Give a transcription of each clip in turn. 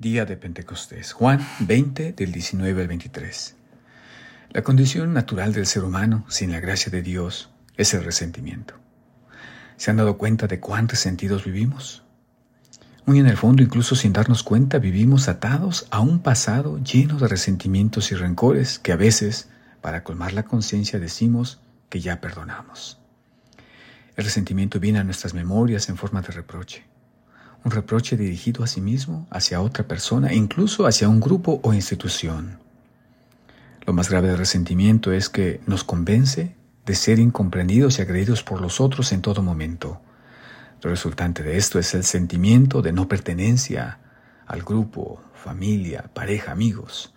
Día de Pentecostés. Juan 20 del 19 al 23. La condición natural del ser humano, sin la gracia de Dios, es el resentimiento. ¿Se han dado cuenta de cuántos sentidos vivimos? Muy en el fondo, incluso sin darnos cuenta, vivimos atados a un pasado lleno de resentimientos y rencores que a veces, para colmar la conciencia, decimos que ya perdonamos. El resentimiento viene a nuestras memorias en forma de reproche un reproche dirigido a sí mismo, hacia otra persona, incluso hacia un grupo o institución. Lo más grave del resentimiento es que nos convence de ser incomprendidos y agredidos por los otros en todo momento. Lo resultante de esto es el sentimiento de no pertenencia al grupo, familia, pareja, amigos.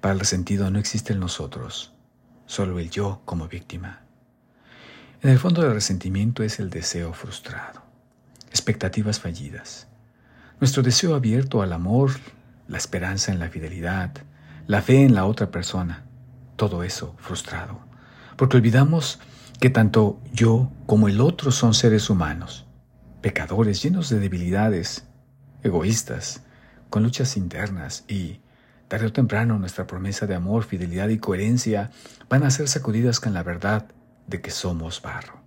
Para el resentido no existe el nosotros, solo el yo como víctima. En el fondo del resentimiento es el deseo frustrado expectativas fallidas. Nuestro deseo abierto al amor, la esperanza en la fidelidad, la fe en la otra persona, todo eso frustrado. Porque olvidamos que tanto yo como el otro son seres humanos, pecadores llenos de debilidades, egoístas, con luchas internas y, tarde o temprano, nuestra promesa de amor, fidelidad y coherencia van a ser sacudidas con la verdad de que somos barro.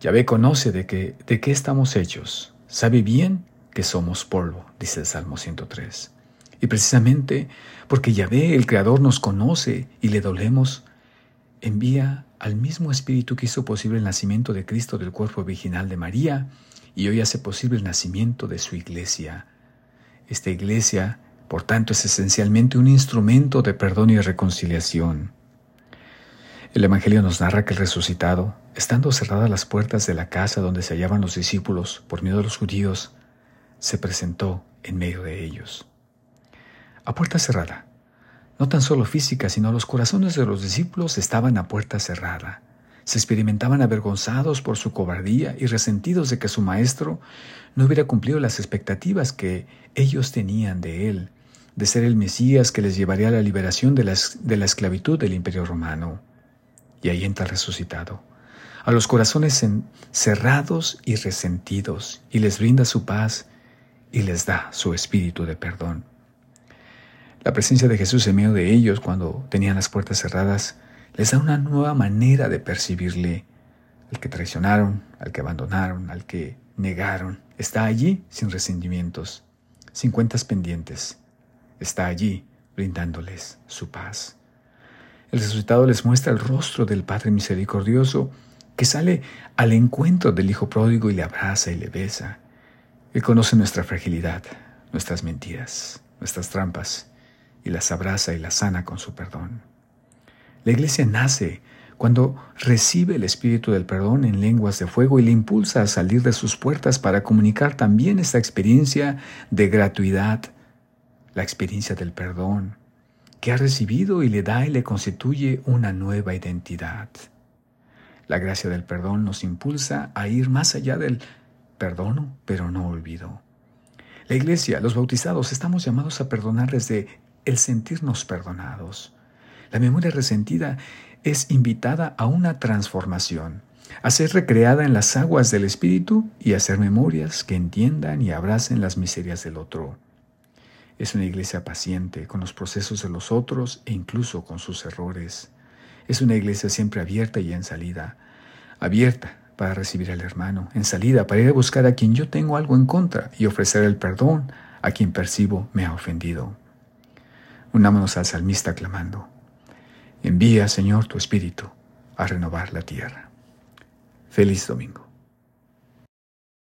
Yahvé conoce de, qué estamos hechos, sabe bien que somos polvo, dice el Salmo 103. Y precisamente porque Yahvé, el Creador, nos conoce y le dolemos, envía al mismo Espíritu que hizo posible el nacimiento de Cristo del cuerpo virginal de María y hoy hace posible el nacimiento de su iglesia. Esta iglesia, por tanto, es esencialmente un instrumento de perdón y reconciliación. El Evangelio nos narra que el resucitado, estando cerradas las puertas de la casa donde se hallaban los discípulos por miedo a los judíos, se presentó en medio de ellos. A puerta cerrada, no tan solo física, sino los corazones de los discípulos estaban a puerta cerrada. Se experimentaban avergonzados por su cobardía y resentidos de que su maestro no hubiera cumplido las expectativas que ellos tenían de él, de ser el Mesías que les llevaría a la liberación de la, de la esclavitud del imperio romano. Y ahí entra el resucitado, a los corazones cerrados y resentidos, y les brinda su paz y les da su espíritu de perdón. La presencia de Jesús en medio de ellos cuando tenían las puertas cerradas les da una nueva manera de percibirle. Al que traicionaron, al que abandonaron, al que negaron, está allí sin resentimientos, sin cuentas pendientes. Está allí brindándoles su paz. El resultado les muestra el rostro del Padre misericordioso que sale al encuentro del Hijo pródigo y le abraza y le besa. Él conoce nuestra fragilidad, nuestras mentiras, nuestras trampas, y las abraza y las sana con su perdón. La iglesia nace cuando recibe el espíritu del perdón en lenguas de fuego y le impulsa a salir de sus puertas para comunicar también esta experiencia de gratuidad, la experiencia del perdón, que ha recibido y le da y le constituye una nueva identidad. La gracia del perdón nos impulsa a ir más allá del perdono, pero no olvido. La iglesia, los bautizados, estamos llamados a perdonar desde el sentirnos perdonados. La memoria resentida es invitada a una transformación, a ser recreada en las aguas del Espíritu y a ser memorias que entiendan y abracen las miserias del otro. Es una iglesia paciente con los procesos de los otros e incluso con sus errores. Es una iglesia siempre abierta y en salida. Abierta para recibir al hermano, en salida para ir a buscar a quien yo tengo algo en contra y ofrecer el perdón a quien percibo me ha ofendido. Unámonos al salmista clamando. Envía, Señor, tu espíritu a renovar la tierra. Feliz domingo.